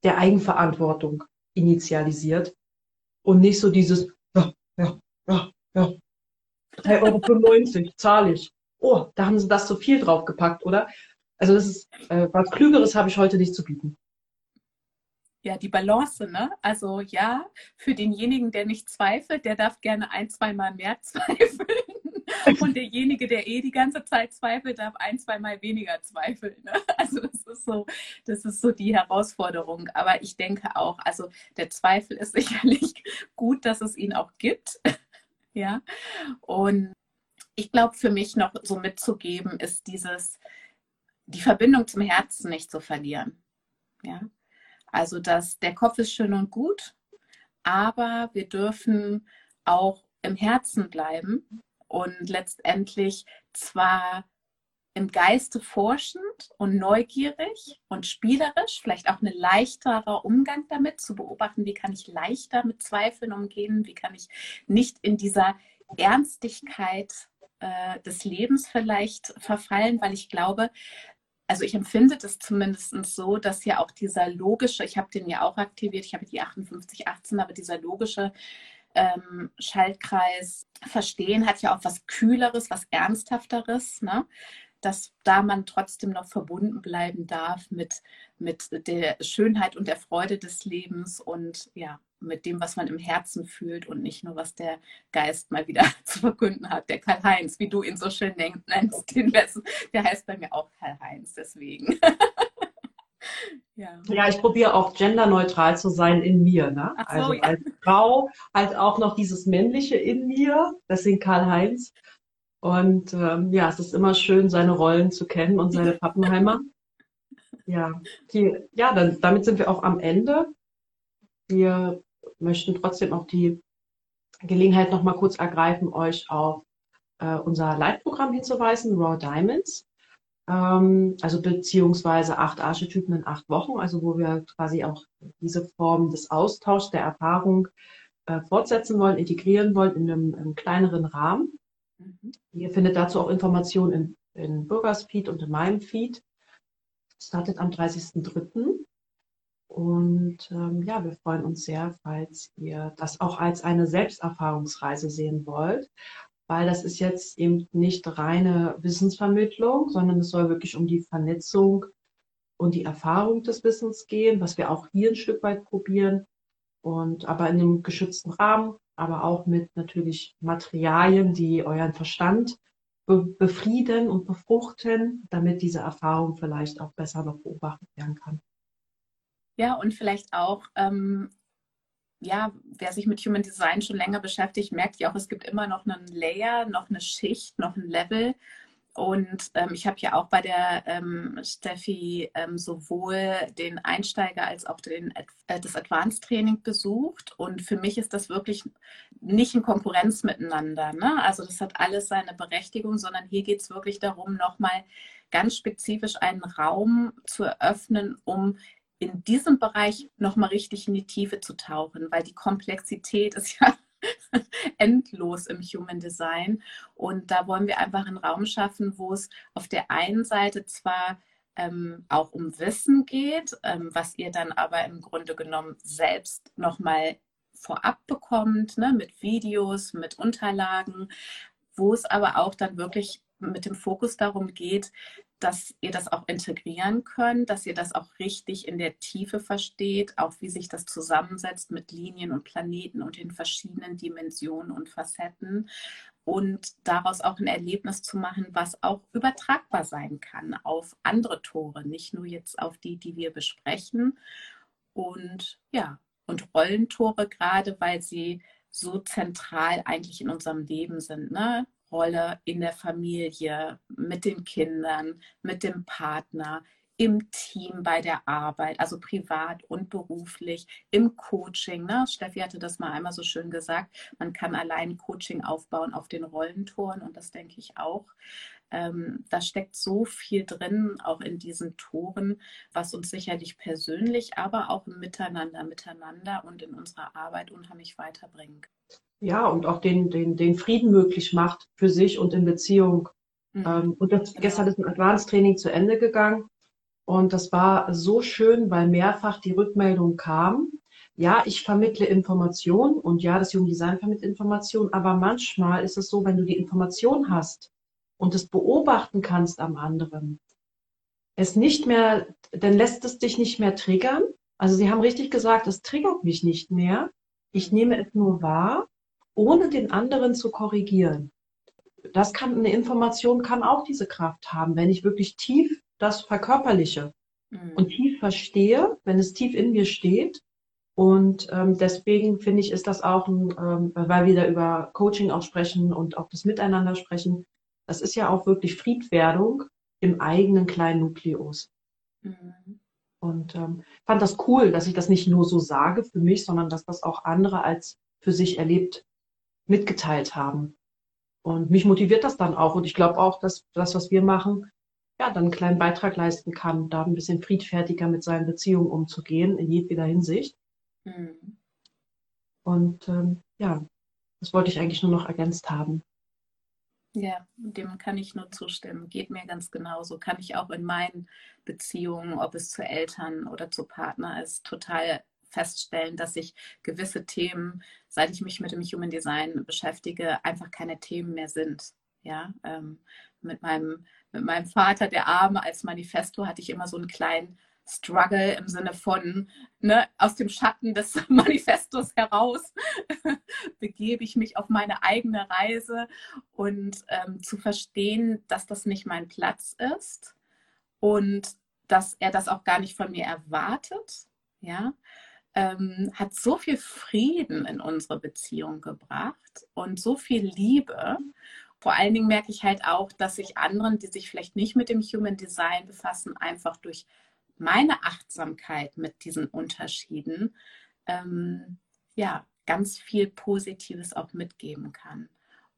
Speaker 1: der Eigenverantwortung initialisiert und nicht so dieses, ja, ja, ja, ja, 3,95 Euro zahle ich. Oh, da haben sie das so viel draufgepackt, oder? Also ist, äh, was Klügeres habe ich heute nicht zu bieten
Speaker 2: ja, die Balance, ne? Also ja, für denjenigen, der nicht zweifelt, der darf gerne ein, zweimal mehr [LAUGHS] zweifeln. Und derjenige, der eh die ganze Zeit zweifelt, darf ein, zweimal weniger zweifeln. Ne? Also das ist so, das ist so die Herausforderung. Aber ich denke auch, also der Zweifel ist [LAUGHS] sicherlich gut, dass es ihn auch gibt. [LAUGHS] ja. Und ich glaube, für mich noch so mitzugeben, ist dieses, die Verbindung zum Herzen nicht zu verlieren. Ja. Also dass der Kopf ist schön und gut, aber wir dürfen auch im Herzen bleiben und letztendlich zwar im Geiste forschend und neugierig und spielerisch, vielleicht auch ein leichterer Umgang damit, zu beobachten, wie kann ich leichter mit Zweifeln umgehen, wie kann ich nicht in dieser Ernstigkeit äh, des Lebens vielleicht verfallen, weil ich glaube, also ich empfinde das zumindest so, dass ja auch dieser logische, ich habe den ja auch aktiviert, ich habe die 5818, aber dieser logische ähm, Schaltkreis verstehen hat ja auch was Kühleres, was Ernsthafteres, ne? dass da man trotzdem noch verbunden bleiben darf mit, mit der Schönheit und der Freude des Lebens und ja, mit dem, was man im Herzen fühlt und nicht nur, was der Geist mal wieder [LAUGHS] zu verkünden hat. Der Karl-Heinz, wie du ihn so schön nennst, den Wessen, der heißt bei mir auch Karl-Heinz, deswegen. [LAUGHS]
Speaker 1: ja. ja, ich probiere auch genderneutral zu sein in mir. Ne? So, also ja. als Frau halt auch noch dieses Männliche in mir, deswegen Karl-Heinz. Und ähm, ja, es ist immer schön, seine Rollen zu kennen und seine [LAUGHS] Pappenheimer. Ja, die, ja dann, damit sind wir auch am Ende. Wir möchten trotzdem auch die Gelegenheit noch mal kurz ergreifen, euch auf äh, unser Leitprogramm hinzuweisen, Raw Diamonds. Ähm, also beziehungsweise acht Archetypen in acht Wochen, also wo wir quasi auch diese Form des Austauschs der Erfahrung äh, fortsetzen wollen, integrieren wollen in einem, einem kleineren Rahmen. Mhm. Ihr findet dazu auch Informationen in, in Bürgers Feed und in meinem Feed. Startet am 30.03. Und ähm, ja, wir freuen uns sehr, falls ihr das auch als eine Selbsterfahrungsreise sehen wollt, weil das ist jetzt eben nicht reine Wissensvermittlung, sondern es soll wirklich um die Vernetzung und die Erfahrung des Wissens gehen, was wir auch hier ein Stück weit probieren. Und aber in einem geschützten Rahmen, aber auch mit natürlich Materialien, die euren Verstand befrieden und befruchten, damit diese Erfahrung vielleicht auch besser noch beobachtet werden kann.
Speaker 2: Ja, und vielleicht auch, ähm, ja, wer sich mit Human Design schon länger beschäftigt, merkt ja auch, es gibt immer noch einen Layer, noch eine Schicht, noch ein Level. Und ähm, ich habe ja auch bei der ähm, Steffi ähm, sowohl den Einsteiger als auch den, äh, das Advanced Training besucht. Und für mich ist das wirklich nicht in Konkurrenz miteinander. Ne? Also das hat alles seine Berechtigung, sondern hier geht es wirklich darum, nochmal ganz spezifisch einen Raum zu eröffnen, um in diesem Bereich nochmal richtig in die Tiefe zu tauchen, weil die Komplexität ist [LAUGHS] ja [LAUGHS] endlos im Human Design. Und da wollen wir einfach einen Raum schaffen, wo es auf der einen Seite zwar ähm, auch um Wissen geht, ähm, was ihr dann aber im Grunde genommen selbst nochmal vorab bekommt, ne, mit Videos, mit Unterlagen, wo es aber auch dann wirklich mit dem Fokus darum geht, dass ihr das auch integrieren könnt, dass ihr das auch richtig in der Tiefe versteht, auch wie sich das zusammensetzt mit Linien und Planeten und den verschiedenen Dimensionen und Facetten und daraus auch ein Erlebnis zu machen, was auch übertragbar sein kann auf andere Tore, nicht nur jetzt auf die, die wir besprechen. Und ja, und Rollentore gerade, weil sie so zentral eigentlich in unserem Leben sind. Ne? Rolle in der Familie, mit den Kindern, mit dem Partner, im Team bei der Arbeit, also privat und beruflich, im Coaching. Ne? Steffi hatte das mal einmal so schön gesagt, man kann allein Coaching aufbauen auf den Rollentoren und das denke ich auch. Ähm, da steckt so viel drin, auch in diesen Toren, was uns sicherlich persönlich, aber auch Miteinander, miteinander und in unserer Arbeit unheimlich weiterbringt.
Speaker 1: Ja, und auch den, den, den Frieden möglich macht für sich und in Beziehung. Mhm. Ähm, und das, gestern ist ein Advanced Training zu Ende gegangen. Und das war so schön, weil mehrfach die Rückmeldung kam. Ja, ich vermittle Informationen und ja, das Jugenddesign vermittelt Informationen, aber manchmal ist es so, wenn du die Information hast und es beobachten kannst am anderen, es nicht mehr, dann lässt es dich nicht mehr triggern. Also sie haben richtig gesagt, es triggert mich nicht mehr. Ich nehme es nur wahr, ohne den anderen zu korrigieren. Das kann, eine Information kann auch diese Kraft haben, wenn ich wirklich tief das verkörperliche mhm. und tief verstehe, wenn es tief in mir steht. Und ähm, deswegen finde ich, ist das auch, ein, ähm, weil wir da über Coaching auch sprechen und auch das Miteinander sprechen, das ist ja auch wirklich Friedwerdung im eigenen kleinen Nukleus. Mhm. Und ähm, fand das cool, dass ich das nicht nur so sage für mich, sondern dass das auch andere als für sich erlebt mitgeteilt haben. Und mich motiviert das dann auch. Und ich glaube auch, dass das, was wir machen, ja, dann einen kleinen Beitrag leisten kann, da ein bisschen friedfertiger mit seinen Beziehungen umzugehen, in jedweder Hinsicht. Mhm. Und ähm, ja, das wollte ich eigentlich nur noch ergänzt haben.
Speaker 2: Ja, dem kann ich nur zustimmen. Geht mir ganz genauso. Kann ich auch in meinen Beziehungen, ob es zu Eltern oder zu Partner ist, total feststellen, dass ich gewisse Themen, seit ich mich mit dem Human Design beschäftige, einfach keine Themen mehr sind. Ja, ähm, mit meinem mit meinem Vater, der Arme, als Manifesto hatte ich immer so einen kleinen Struggle im Sinne von ne, aus dem Schatten des [LAUGHS] Manifestos heraus [LAUGHS] begebe ich mich auf meine eigene Reise und ähm, zu verstehen, dass das nicht mein Platz ist und dass er das auch gar nicht von mir erwartet, ja, ähm, hat so viel Frieden in unsere Beziehung gebracht und so viel Liebe vor allen Dingen merke ich halt auch, dass sich anderen, die sich vielleicht nicht mit dem Human Design befassen, einfach durch meine Achtsamkeit mit diesen Unterschieden ähm, ja ganz viel Positives auch mitgeben kann.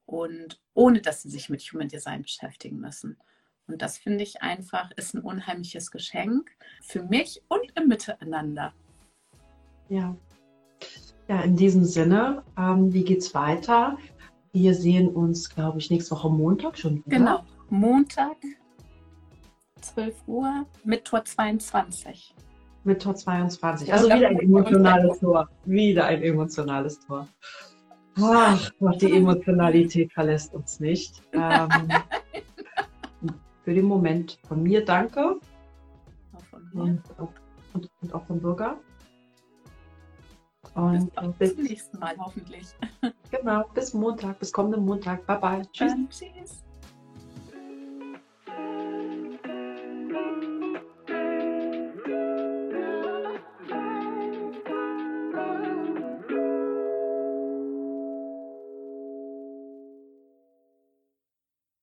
Speaker 2: Und ohne dass sie sich mit Human Design beschäftigen müssen. Und das finde ich einfach ist ein unheimliches Geschenk für mich und im Miteinander.
Speaker 1: Ja. Ja, in diesem Sinne, ähm, wie geht's weiter? Wir sehen uns, glaube ich, nächste Woche Montag schon
Speaker 2: wieder. Genau, Montag, 12 Uhr mit Tor 22.
Speaker 1: Mit Tor 22. Also wieder ein emotionales Tor. Wieder ein emotionales Tor. Ach, die Emotionalität verlässt uns nicht. Ähm, für den Moment von mir danke. Auch von mir. Und, und, und auch vom Bürger.
Speaker 2: Und bis, bis zum nächsten Mal hoffentlich.
Speaker 1: Genau, bis Montag, bis kommenden Montag. Bye bye.
Speaker 2: Tschüss. Dann, tschüss.